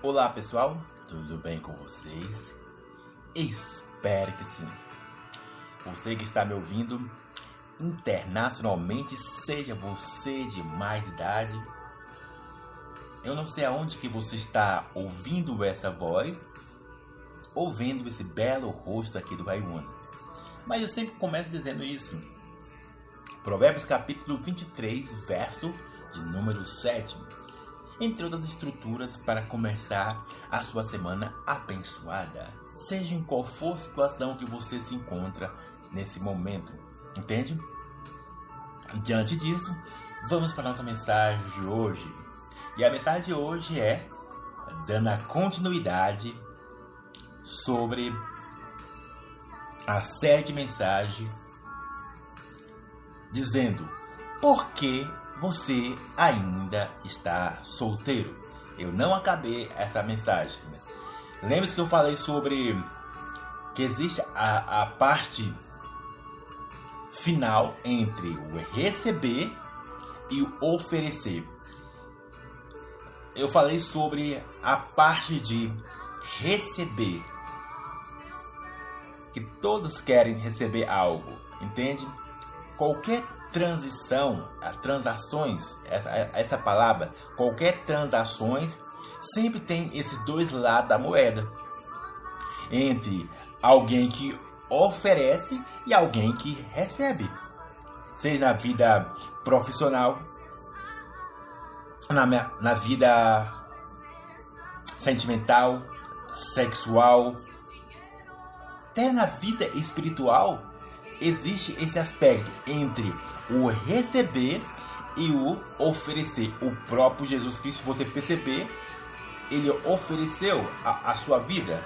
Olá pessoal, tudo bem com vocês? Espero que sim. Você que está me ouvindo internacionalmente, seja você de mais idade, eu não sei aonde que você está ouvindo essa voz, ouvindo esse belo rosto aqui do Baiuana. Mas eu sempre começo dizendo isso. Provérbios capítulo 23, verso de número 7. Entre outras estruturas para começar a sua semana abençoada. Seja em qual for a situação que você se encontra nesse momento. Entende? Diante disso, vamos para a nossa mensagem de hoje. E a mensagem de hoje é dando a continuidade sobre a série de mensagem dizendo por que você ainda está solteiro. Eu não acabei essa mensagem. Né? Lembre-se que eu falei sobre que existe a, a parte final entre o receber e o oferecer. Eu falei sobre a parte de receber. Que todos querem receber algo, entende? Qualquer transição, transações, essa, essa palavra, qualquer transações sempre tem esses dois lados da moeda. Entre alguém que oferece e alguém que recebe. Seja na vida profissional, na, na vida sentimental, sexual, até na vida espiritual, existe esse aspecto entre o receber e o oferecer. O próprio Jesus Cristo, você perceber, ele ofereceu a, a sua vida.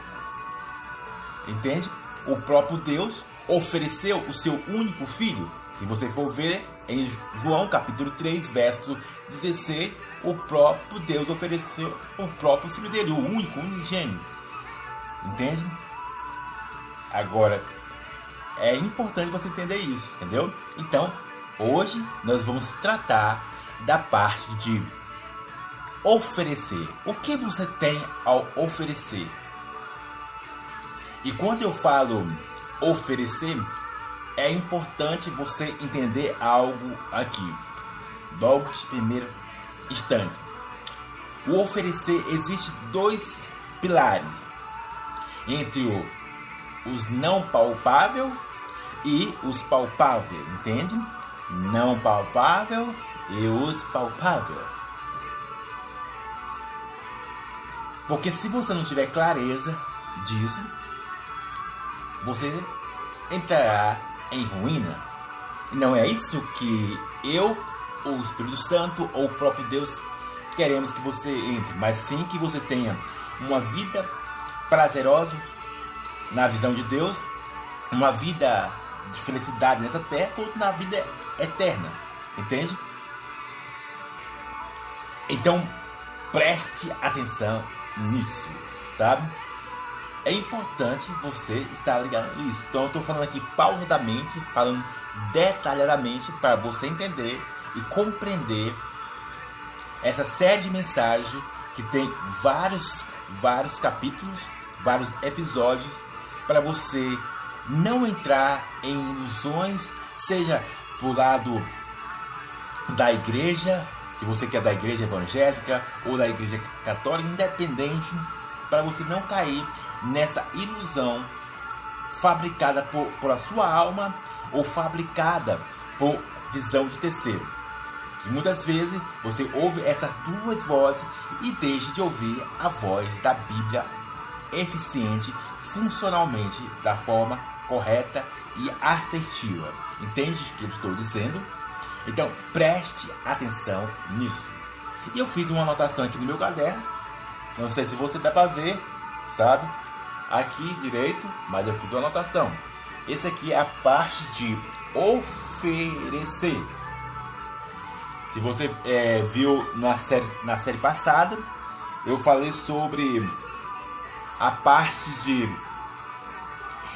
Entende? O próprio Deus ofereceu o seu único filho. Se você for ver em João capítulo 3, verso 16, o próprio Deus ofereceu o próprio filho dele, o único, o unigênio. Entende? Agora, é importante você entender isso, entendeu? Então, hoje nós vamos tratar da parte de oferecer. O que você tem ao oferecer? E quando eu falo oferecer, é importante você entender algo aqui, logo de primeiro instante. O oferecer existe dois pilares entre o, os não palpável e os palpáveis, entende? Não palpável e os palpável. Porque se você não tiver clareza disso, você entrará em ruína. Não é isso que eu, ou o Espírito Santo, ou o próprio Deus queremos que você entre, mas sim que você tenha uma vida prazerosa na visão de Deus, uma vida de felicidade nessa terra, quanto na vida eterna. Entende? Então, preste atenção nisso, sabe? É importante você estar ligado nisso. Então, eu estou falando aqui pausadamente, falando detalhadamente para você entender e compreender essa série de mensagens que tem vários, vários capítulos, vários episódios para você não entrar em ilusões, seja pro lado da igreja, que você quer da igreja evangélica ou da igreja católica, independente, para você não cair nessa ilusão fabricada por, por a sua alma ou fabricada por visão de terceiro. E muitas vezes você ouve essas duas vozes e deixa de ouvir a voz da Bíblia eficiente, funcionalmente, da forma correta e assertiva. Entende o que eu estou dizendo? Então preste atenção nisso. E eu fiz uma anotação aqui no meu caderno. Não sei se você dá para ver, sabe? Aqui direito, mas eu fiz uma anotação. Esse aqui é a parte de oferecer. Se você é, viu na série, na série passada, eu falei sobre a parte de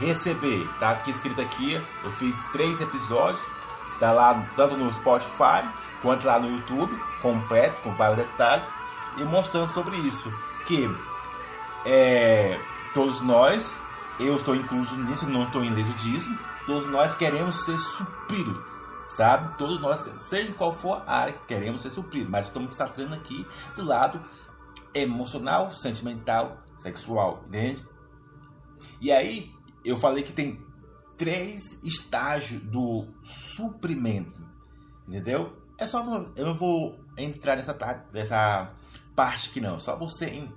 receber. Tá aqui escrito aqui, eu fiz três episódios, tá lá tanto no Spotify quanto lá no YouTube, completo, com vários detalhes. e mostrando sobre isso. Que é, todos nós, eu estou incluso nisso, não estou ileso disso, todos nós queremos ser supridos, sabe? Todos nós, seja qual for a área, queremos ser supridos, mas estamos tratando aqui do lado emocional, sentimental, sexual, entende? E aí, eu falei que tem três estágios do suprimento, entendeu? É só eu não vou entrar nessa parte aqui não, só você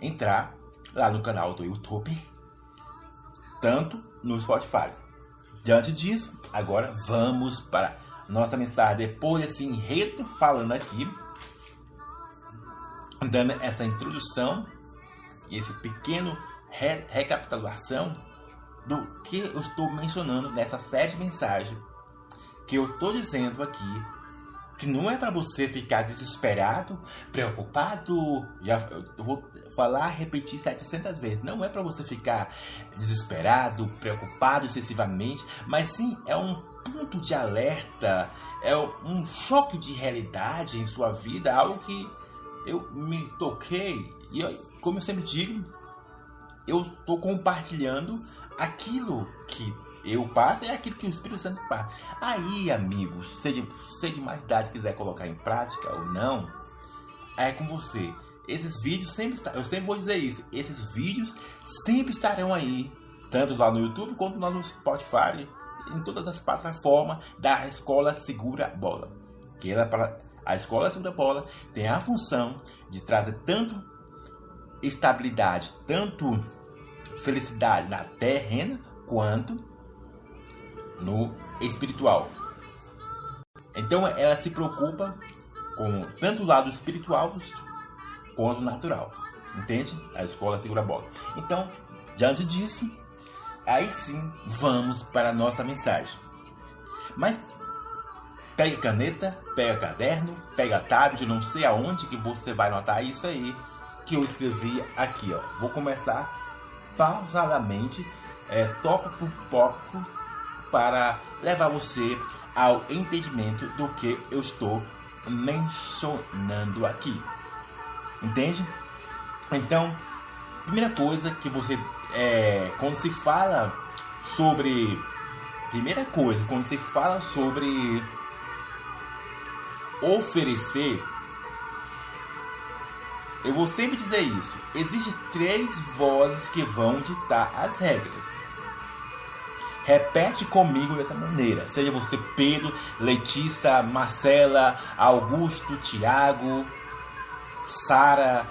entrar lá no canal do YouTube, tanto no Spotify. Diante disso, agora vamos para nossa mensagem depois desse enredo falando aqui, dando essa introdução esse pequeno re recapitulação do que eu estou mencionando nessa série de mensagens que eu estou dizendo aqui que não é para você ficar desesperado, preocupado, já eu vou falar, repetir 700 vezes. Não é para você ficar desesperado, preocupado excessivamente, mas sim é um ponto de alerta, é um choque de realidade em sua vida, algo que eu me toquei e como eu sempre digo, eu estou compartilhando aquilo que eu passo é aquilo que o Espírito Santo passa. Aí, amigos, se de, mais idade quiser colocar em prática ou não, é com você. Esses vídeos sempre eu sempre vou dizer isso, esses vídeos sempre estarão aí, tanto lá no YouTube quanto lá no Spotify, em todas as plataformas da Escola Segura Bola. Que ela para a Escola Segura Bola tem a função de trazer tanto estabilidade, tanto felicidade na terrena quanto no espiritual. Então ela se preocupa com tanto o lado espiritual quanto o natural. Entende? A escola segura a bola. Então, diante disso, aí sim vamos para a nossa mensagem. Mas pega caneta, pega caderno, pega tablet, não sei aonde que você vai anotar isso aí que eu escrevi aqui, ó. Vou começar pausadamente, é, por tópico, para levar você ao entendimento do que eu estou mencionando aqui. Entende? Então, primeira coisa que você é, quando se fala sobre primeira coisa, quando se fala sobre oferecer eu vou sempre dizer isso. Existem três vozes que vão ditar as regras. Repete comigo dessa maneira. Seja você Pedro, Letícia, Marcela, Augusto, Tiago, Sara.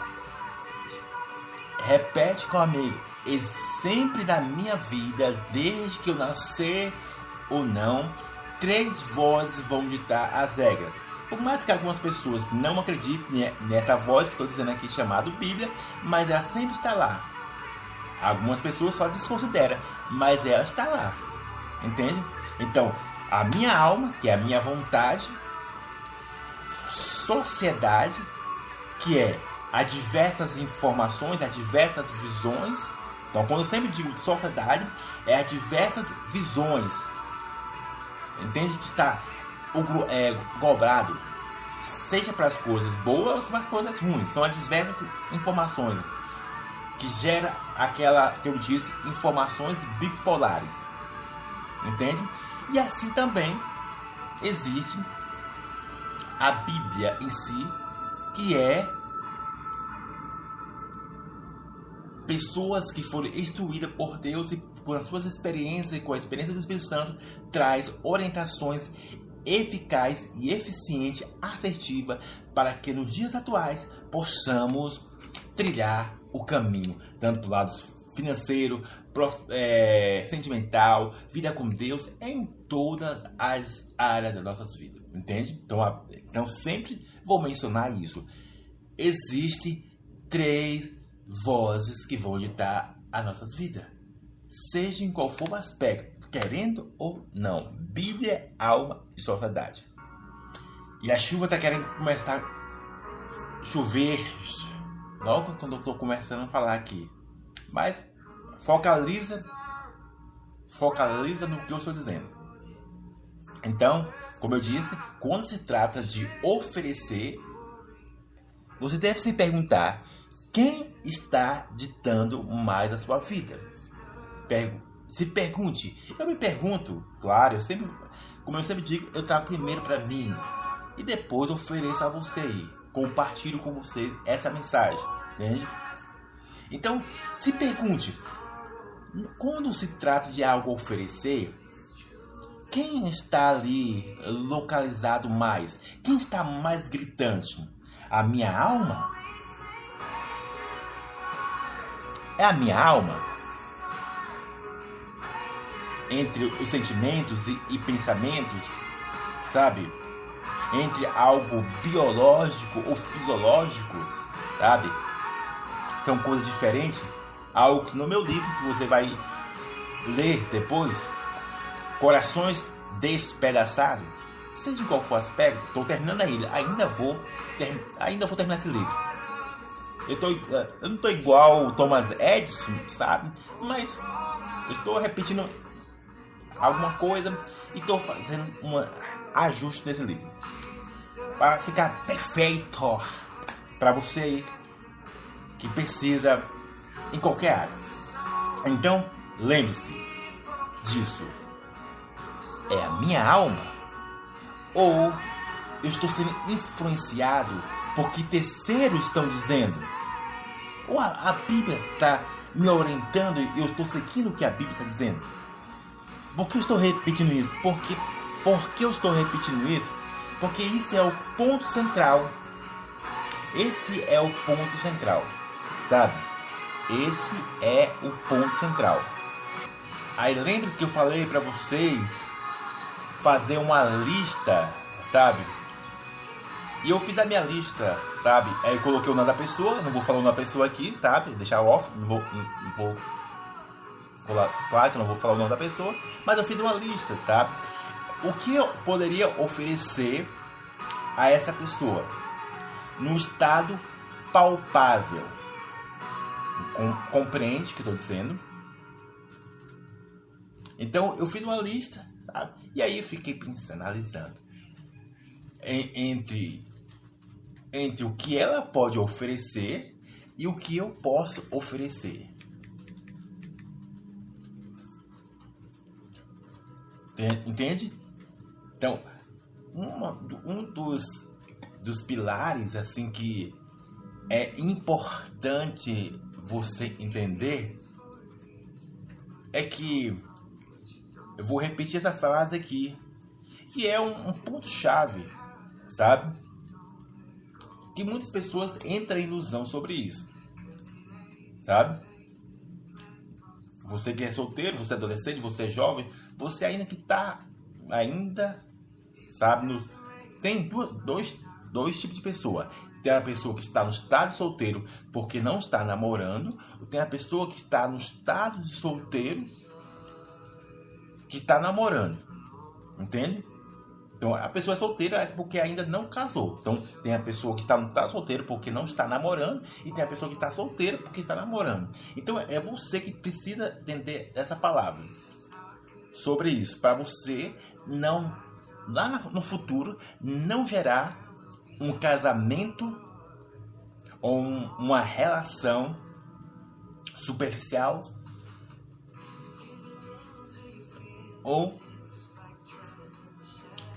Repete comigo. E sempre na minha vida, desde que eu nascer ou não, três vozes vão ditar as regras. Por mais que algumas pessoas não acreditem nessa voz que estou dizendo aqui chamada Bíblia, mas ela sempre está lá. Algumas pessoas só desconsideram, mas ela está lá. Entende? Então, a minha alma, que é a minha vontade, sociedade, que é a diversas informações, a diversas visões. Então, quando eu sempre digo sociedade, é a diversas visões. Entende que está é, dobrado, seja para as coisas boas ou para as coisas ruins. São as diversas informações que gera aquela que eu disse informações bipolares. Entende? E assim também existe a Bíblia em si, que é pessoas que foram instruídas por Deus e por as suas experiências e com a experiência do Espírito Santo traz orientações eficaz e eficiente, assertiva, para que nos dias atuais possamos trilhar o caminho, tanto do lado financeiro, prof, é, sentimental, vida com Deus, em todas as áreas das nossas vidas, entende? Então, a, então sempre vou mencionar isso. Existem três vozes que vão ditar as nossas vidas, seja em qual for o aspecto querendo ou não. Bíblia, alma e sociedade. E a chuva está querendo começar a chover logo quando eu estou começando a falar aqui. Mas focaliza, focaliza no que eu estou dizendo. Então, como eu disse, quando se trata de oferecer, você deve se perguntar quem está ditando mais a sua vida. Se pergunte. Eu me pergunto, claro, eu sempre, como eu sempre digo, eu trago primeiro para mim e depois ofereço a você. Compartilho com você essa mensagem, entende? Então, se pergunte, quando se trata de algo a oferecer, quem está ali localizado mais? Quem está mais gritante? A minha alma? É a minha alma? Entre os sentimentos e, e pensamentos, sabe? Entre algo biológico ou fisiológico, sabe? São coisas diferentes. Algo que no meu livro que você vai ler depois, Corações Despedaçados, seja qual for o aspecto, estou terminando ainda, ainda vou, ter, ainda vou terminar esse livro. Eu, tô, eh, eu não estou igual o Thomas Edison, sabe? Mas eu estou repetindo alguma coisa e estou fazendo um ajuste nesse livro para ficar perfeito para você que precisa em qualquer área. Então, lembre-se disso é a minha alma? Ou eu estou sendo influenciado por que terceiros estão dizendo? Ou a, a Bíblia está me orientando e eu estou seguindo o que a Bíblia está dizendo? Por que eu estou repetindo isso? Porque, por que eu estou repetindo isso? Porque isso é o ponto central. Esse é o ponto central, sabe? Esse é o ponto central. Aí lembre-se que eu falei para vocês fazer uma lista, sabe? E eu fiz a minha lista, sabe? Aí eu coloquei o nome da pessoa, não vou falar o nome da pessoa aqui, sabe? Deixar off, não vou, não, vou claro que eu não vou falar o nome da pessoa, mas eu fiz uma lista, sabe? O que eu poderia oferecer a essa pessoa no estado palpável? Com, compreende o que estou dizendo? Então eu fiz uma lista sabe? E aí eu fiquei pensando, analisando entre, entre o que ela pode oferecer e o que eu posso oferecer. Entende? Então, uma, um dos, dos pilares assim que é importante você entender é que eu vou repetir essa frase aqui, que é um, um ponto-chave, sabe? Que muitas pessoas entram em ilusão sobre isso, sabe? Você que é solteiro, você é adolescente, você é jovem, você ainda que está, ainda, sabe? No, tem dois, dois tipos de pessoa. Tem a pessoa que está no estado solteiro porque não está namorando, tem a pessoa que está no estado de solteiro que está namorando. Entende? Então a pessoa é solteira porque ainda não casou. Então tem a pessoa que está, não está solteira porque não está namorando e tem a pessoa que está solteira porque está namorando. Então é você que precisa entender essa palavra sobre isso para você não lá no futuro não gerar um casamento ou uma relação superficial ou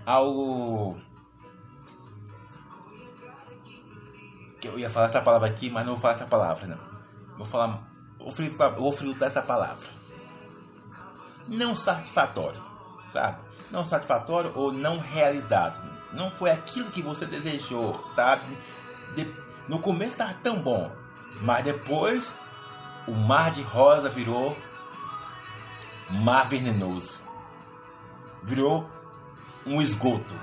algo que eu ia falar essa palavra aqui, mas não vou falar essa palavra, não. Vou falar, vou filtrar, vou essa palavra. Não satisfatório, sabe? Não satisfatório ou não realizado. Não foi aquilo que você desejou, sabe? De, no começo estava tão bom, mas depois o mar de rosa virou mar venenoso virou um esgoto.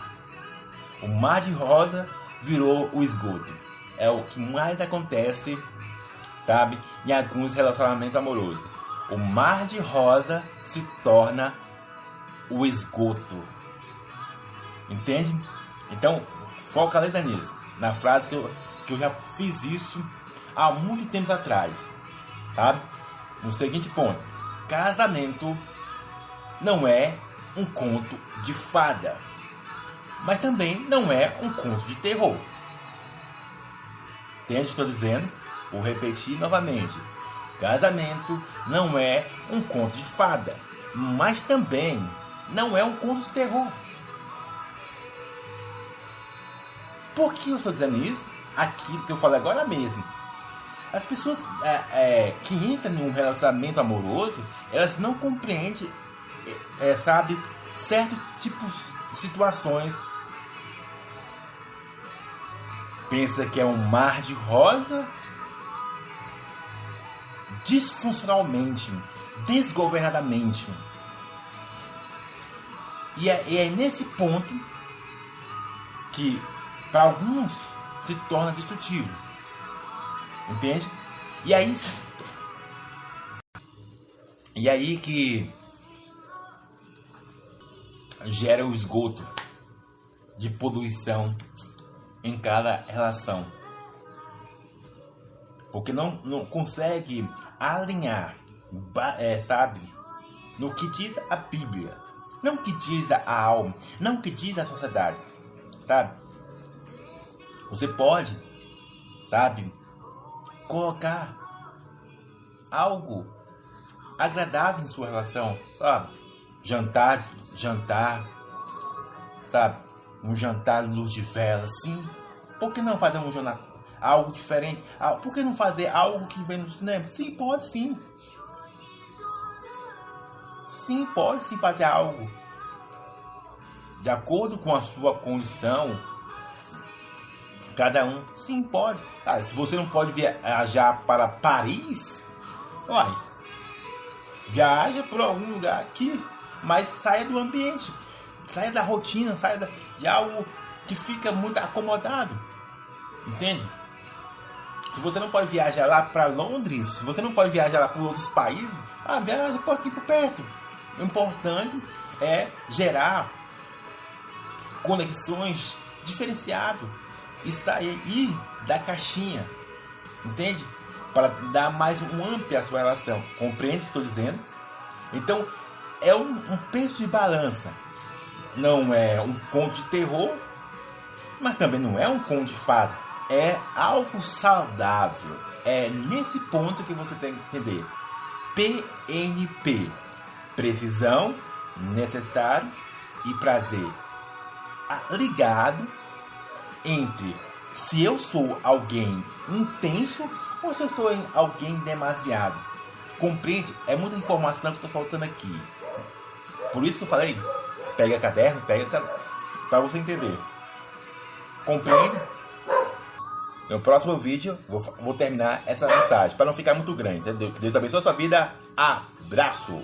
O mar de rosa virou o esgoto. É o que mais acontece, sabe, em alguns relacionamentos amorosos. O mar de rosa se torna o esgoto. Entende? Então, focaliza nisso. Na frase que eu, que eu já fiz isso há muito tempo atrás. Sabe? No seguinte ponto: casamento não é um conto de fada, mas também não é um conto de terror. Entende o que estou dizendo? Vou repetir novamente. Casamento não é um conto de fada, mas também não é um conto de terror. Por que eu estou dizendo isso? Aquilo que eu falei agora mesmo. As pessoas é, é, que entram em um relacionamento amoroso, elas não compreendem, é, sabe, certos tipos de situações. Pensa que é um mar de rosa disfuncionalmente, desgovernadamente. E é, e é nesse ponto que, para alguns, se torna destrutivo. Entende? E aí. E aí que gera o esgoto de poluição em cada relação. Porque não, não consegue alinhar, é, sabe? No que diz a Bíblia. Não que diz a alma. Não que diz a sociedade. Sabe? Você pode, sabe? Colocar algo agradável em sua relação. Sabe? Jantar, jantar. Sabe? Um jantar luz de vela, sim. Por que não fazer um jantar algo diferente. Ah, por que não fazer algo que vem no cinema? Sim, pode sim. Sim, pode sim fazer algo. De acordo com a sua condição. Cada um, sim, pode. Ah, se você não pode viajar para Paris, uai, viaja para algum lugar aqui, mas saia do ambiente, saia da rotina, saia de algo que fica muito acomodado. Entende? Se você não pode viajar lá para Londres, se você não pode viajar lá para outros países, ah, viaja por aqui por perto. O importante é gerar conexões diferenciadas e sair da caixinha, entende? Para dar mais um amplo à sua relação. Compreende o que estou dizendo? Então, é um, um peso de balança. Não é um conto de terror, mas também não é um conto de fada é algo saudável. É nesse ponto que você tem que entender. PNP: precisão, necessário e prazer. Ligado entre se eu sou alguém intenso ou se eu sou alguém demasiado. Compreende? É muita informação que eu estou soltando aqui. Por isso que eu falei, pega caderno, pega para você entender. Compreende? No próximo vídeo, vou, vou terminar essa mensagem, para não ficar muito grande, Deus abençoe a sua vida. Abraço!